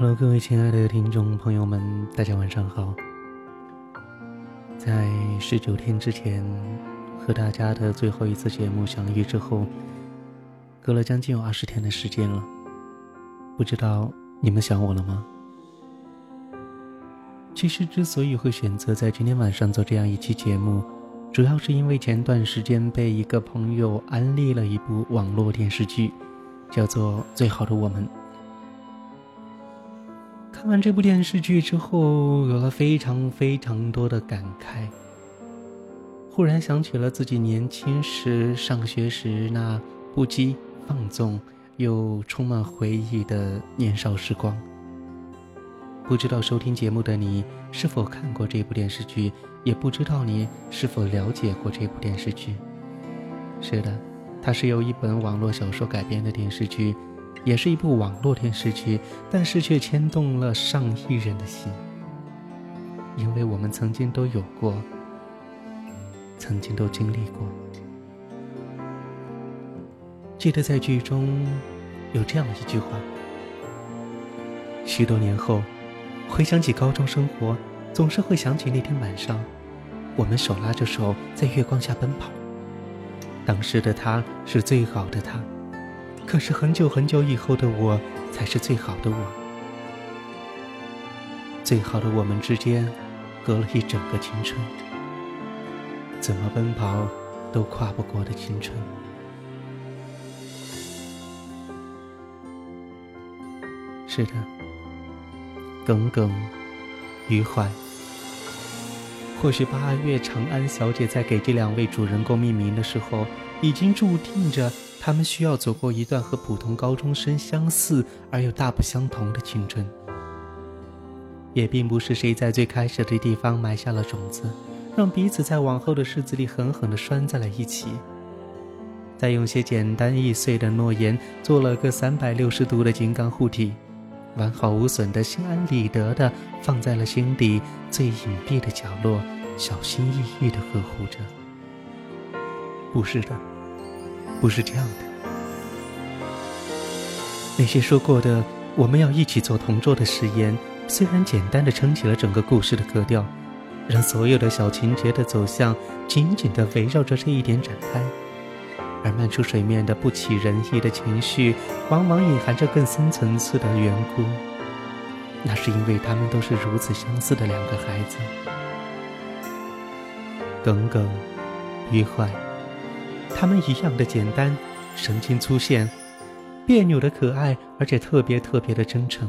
Hello，各位亲爱的听众朋友们，大家晚上好。在十九天之前和大家的最后一次节目相遇之后，隔了将近有二十天的时间了，不知道你们想我了吗？其实之所以会选择在今天晚上做这样一期节目，主要是因为前段时间被一个朋友安利了一部网络电视剧，叫做《最好的我们》。看完这部电视剧之后，有了非常非常多的感慨。忽然想起了自己年轻时上学时那不羁、放纵又充满回忆的年少时光。不知道收听节目的你是否看过这部电视剧，也不知道你是否了解过这部电视剧。是的，它是由一本网络小说改编的电视剧。也是一部网络电视剧，但是却牵动了上亿人的心，因为我们曾经都有过，曾经都经历过。记得在剧中有这样一句话：许多年后，回想起高中生活，总是会想起那天晚上，我们手拉着手在月光下奔跑，当时的他是最好的他。可是很久很久以后的我，才是最好的我。最好的我们之间，隔了一整个青春，怎么奔跑都跨不过的青春。是的，耿耿于怀。或许八月长安小姐在给这两位主人公命名的时候，已经注定着。他们需要走过一段和普通高中生相似而又大不相同的青春，也并不是谁在最开始的地方埋下了种子，让彼此在往后的日子里狠狠地拴在了一起，再用些简单易碎的诺言做了个三百六十度的金刚护体，完好无损的心安理得的放在了心底最隐蔽的角落，小心翼翼的呵护着。不是的。不是这样的。那些说过的我们要一起做同桌的誓言，虽然简单的撑起了整个故事的格调，让所有的小情节的走向紧紧的围绕着这一点展开，而漫出水面的不起人意的情绪，往往隐含着更深层次的缘故。那是因为他们都是如此相似的两个孩子，耿耿于怀。他们一样的简单，神经粗线，别扭的可爱，而且特别特别的真诚。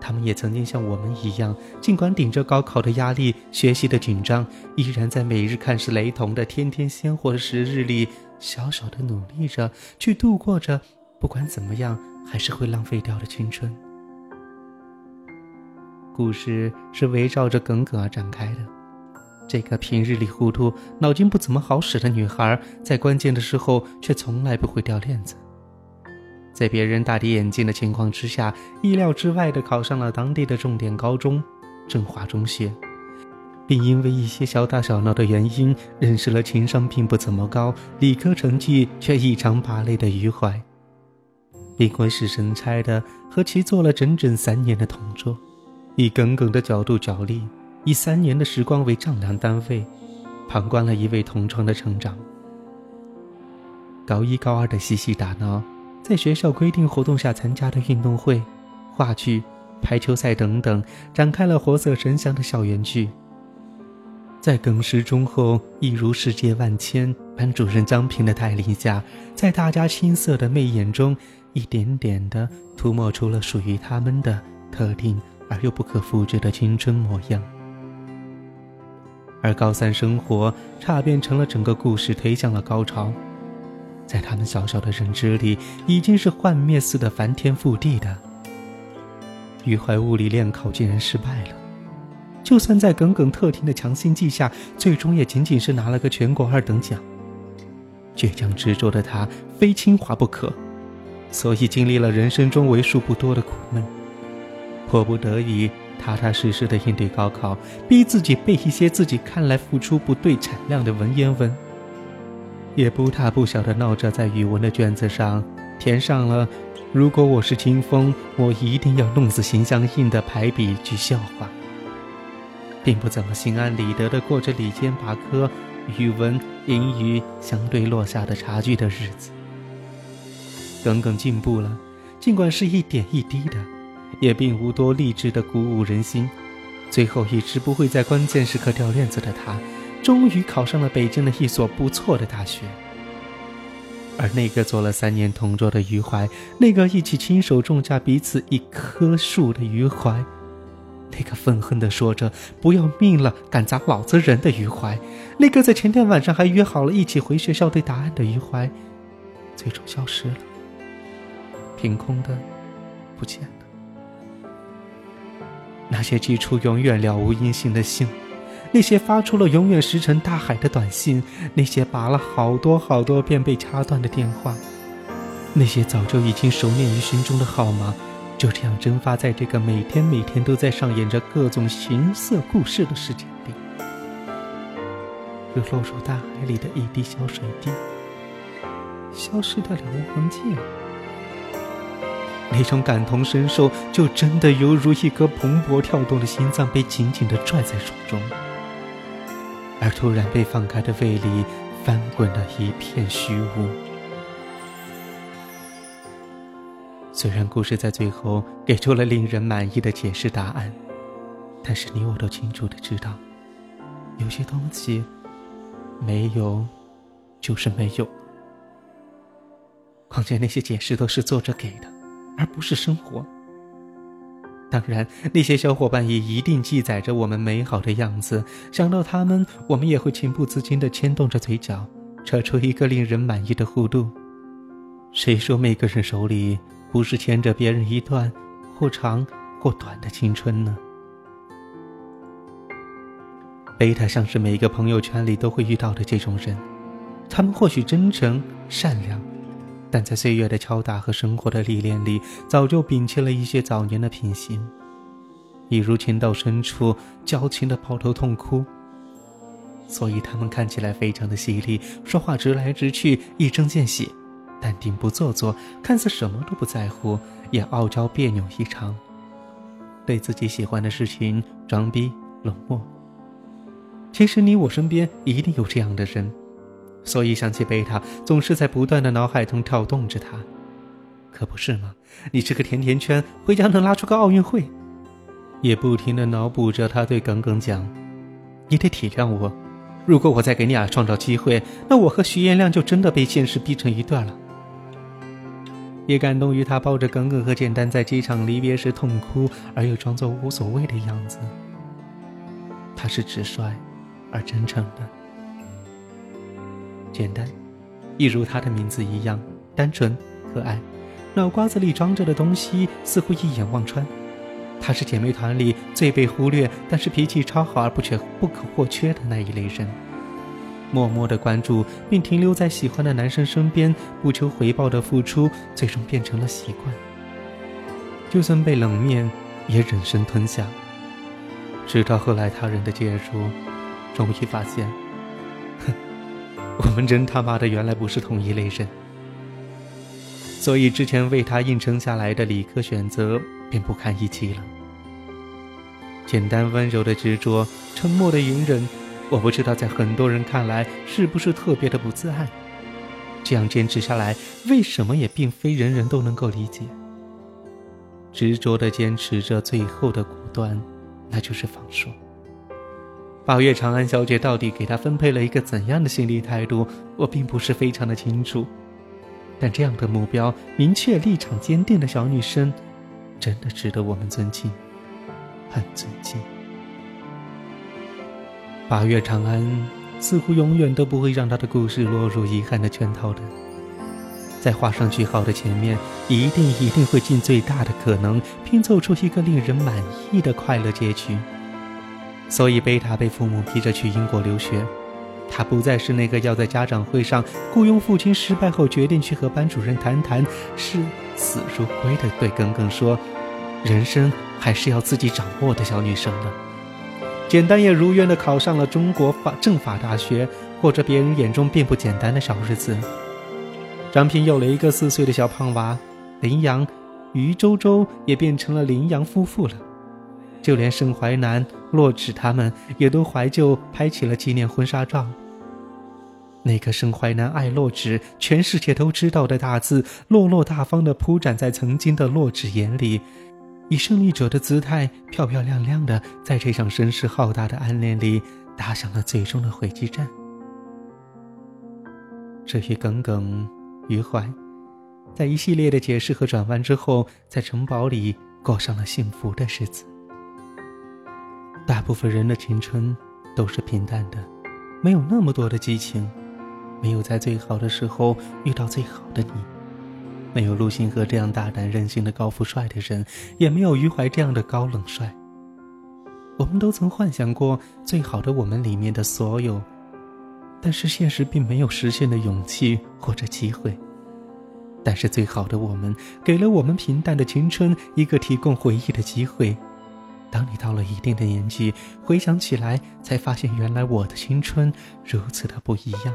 他们也曾经像我们一样，尽管顶着高考的压力、学习的紧张，依然在每日看似雷同的天天鲜活的时日里，小小的努力着，去度过着不管怎么样还是会浪费掉的青春。故事是围绕着耿耿而展开的。这个平日里糊涂、脑筋不怎么好使的女孩，在关键的时候却从来不会掉链子。在别人大跌眼镜的情况之下，意料之外的考上了当地的重点高中——振华中学，并因为一些小打小闹的原因，认识了情商并不怎么高、理科成绩却异常拔类的余淮，并鬼使神差地和其做了整整三年的同桌，以耿耿的角度角力。以三年的时光为丈量单位，旁观了一位同窗的成长。高一、高二的嬉戏打闹，在学校规定活动下参加的运动会、话剧、排球赛等等，展开了活色生香的校园剧。在耿时忠厚、一如世界万千班主任张平的带领下，在大家青涩的媚眼中，一点点的涂抹出了属于他们的特定而又不可复制的青春模样。而高三生活差变成了整个故事推向了高潮，在他们小小的认知里，已经是幻灭似的翻天覆地的。余淮物理练考竟然失败了，就算在耿耿特听的强心剂下，最终也仅仅是拿了个全国二等奖。倔强执着的他非清华不可，所以经历了人生中为数不多的苦闷，迫不得已。踏踏实实的应对高考，逼自己背一些自己看来付出不对产量的文言文，也不大不小的闹着在语文的卷子上填上了如果我是清风，我一定要弄死心相印的排比句笑话，并不怎么心安理得地过着里间把科、语文、英语相对落下的差距的日子。耿耿进步了，尽管是一点一滴的，也并无多励志的鼓舞人心。最后一直不会在关键时刻掉链子的他，终于考上了北京的一所不错的大学。而那个做了三年同桌的余淮，那个一起亲手种下彼此一棵树的余淮，那个愤恨地说着“不要命了，敢砸老子人”的余淮，那个在前天晚上还约好了一起回学校对答案的余淮，最终消失了，凭空的不见了。那些寄出永远了无音信的信。那些发出了永远石沉大海的短信，那些拔了好多好多遍被掐断的电话，那些早就已经熟念于心中的号码，就这样蒸发在这个每天每天都在上演着各种形色故事的世界里，如落入大海里的一滴小水滴，消失的了无痕迹。那种感同身受，就真的犹如一颗蓬勃跳动的心脏被紧紧地拽在手中。而突然被放开的胃里翻滚了一片虚无。虽然故事在最后给出了令人满意的解释答案，但是你我都清楚的知道，有些东西没有就是没有。况且那些解释都是作者给的，而不是生活。当然，那些小伙伴也一定记载着我们美好的样子。想到他们，我们也会情不自禁地牵动着嘴角，扯出一个令人满意的弧度。谁说每个人手里不是牵着别人一段或长或短的青春呢？贝塔像是每个朋友圈里都会遇到的这种人，他们或许真诚善良。但在岁月的敲打和生活的历练里，早就摒弃了一些早年的品行，一如情到深处矫情的抱头痛哭。所以他们看起来非常的犀利，说话直来直去，一针见血，淡定不做作，看似什么都不在乎，也傲娇别扭异常，对自己喜欢的事情装逼冷漠。其实你我身边一定有这样的人。所以想起贝塔，总是在不断的脑海中跳动着他，可不是吗？你这个甜甜圈，回家能拉出个奥运会。也不停的脑补着他对耿耿讲：“你得体谅我，如果我再给你俩创造机会，那我和徐彦亮就真的被现实逼成一段了。”也感动于他抱着耿耿和简单在机场离别时痛哭而又装作无所谓的样子。他是直率而真诚的。简单，一如他的名字一样，单纯可爱。脑瓜子里装着的东西似乎一眼望穿。他是姐妹团里最被忽略，但是脾气超好而不缺不可或缺的那一类人。默默的关注，并停留在喜欢的男生身边，不求回报的付出，最终变成了习惯。就算被冷面，也忍声吞下。直到后来他人的介入，终于发现。哼我们真他妈的原来不是同一类人，所以之前为他硬撑下来的理科选择便不堪一击了。简单温柔的执着，沉默的隐忍，我不知道在很多人看来是不是特别的不自爱。这样坚持下来，为什么也并非人人都能够理解。执着的坚持着最后的果断，那就是放手。八月长安小姐到底给他分配了一个怎样的心理态度，我并不是非常的清楚。但这样的目标明确、立场坚定的小女生，真的值得我们尊敬，很尊敬。八月长安似乎永远都不会让他的故事落入遗憾的圈套的，在画上句号的前面，一定一定会尽最大的可能拼凑出一个令人满意的快乐结局。所以，贝塔被父母逼着去英国留学，他不再是那个要在家长会上雇佣父亲失败后决定去和班主任谈谈，视死如归的对耿耿说：“人生还是要自己掌握的小女生了。”简单也如愿的考上了中国法政法大学，过着别人眼中并不简单的小日子。张平有了一个四岁的小胖娃，林阳、于周周也变成了林阳夫妇了。就连盛淮南、洛枳他们也都怀旧拍起了纪念婚纱照。那个盛淮南爱洛枳，全世界都知道的大字，落落大方的铺展在曾经的洛枳眼里，以胜利者的姿态，漂漂亮亮的在这场声势浩大的暗恋里打响了最终的回击战。至于耿耿于怀，在一系列的解释和转弯之后，在城堡里过上了幸福的日子。大部分人的青春都是平淡的，没有那么多的激情。没有在最好的时候遇到最好的你，没有陆星河这样大胆任性的高富帅的人，也没有余淮这样的高冷帅。我们都曾幻想过最好的我们里面的所有，但是现实并没有实现的勇气或者机会。但是最好的我们给了我们平淡的青春一个提供回忆的机会。当你到了一定的年纪，回想起来，才发现原来我的青春如此的不一样。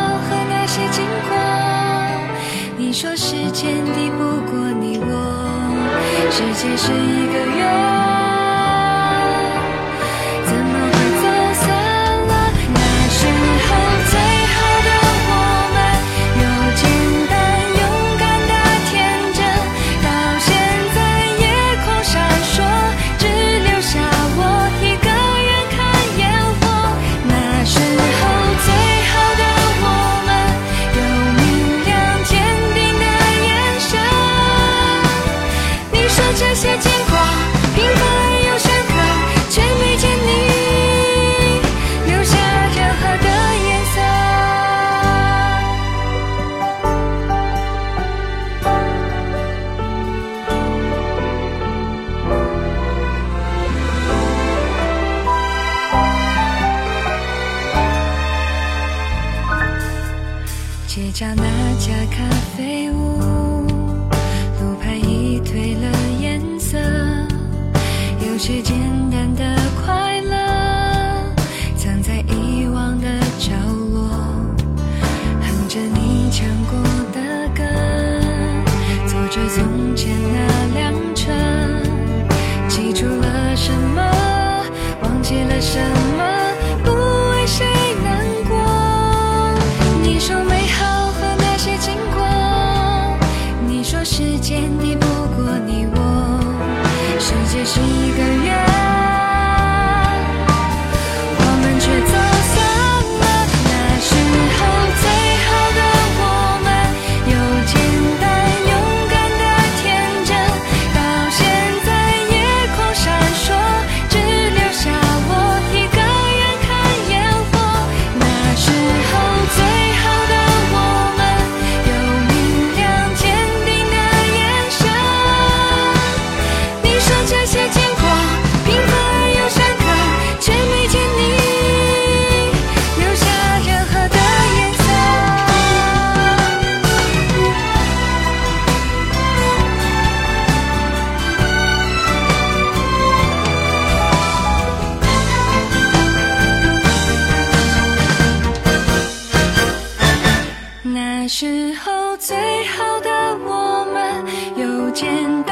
你说时间抵不过你我，世界是一个圆。这些经。那时候最好的我们有简单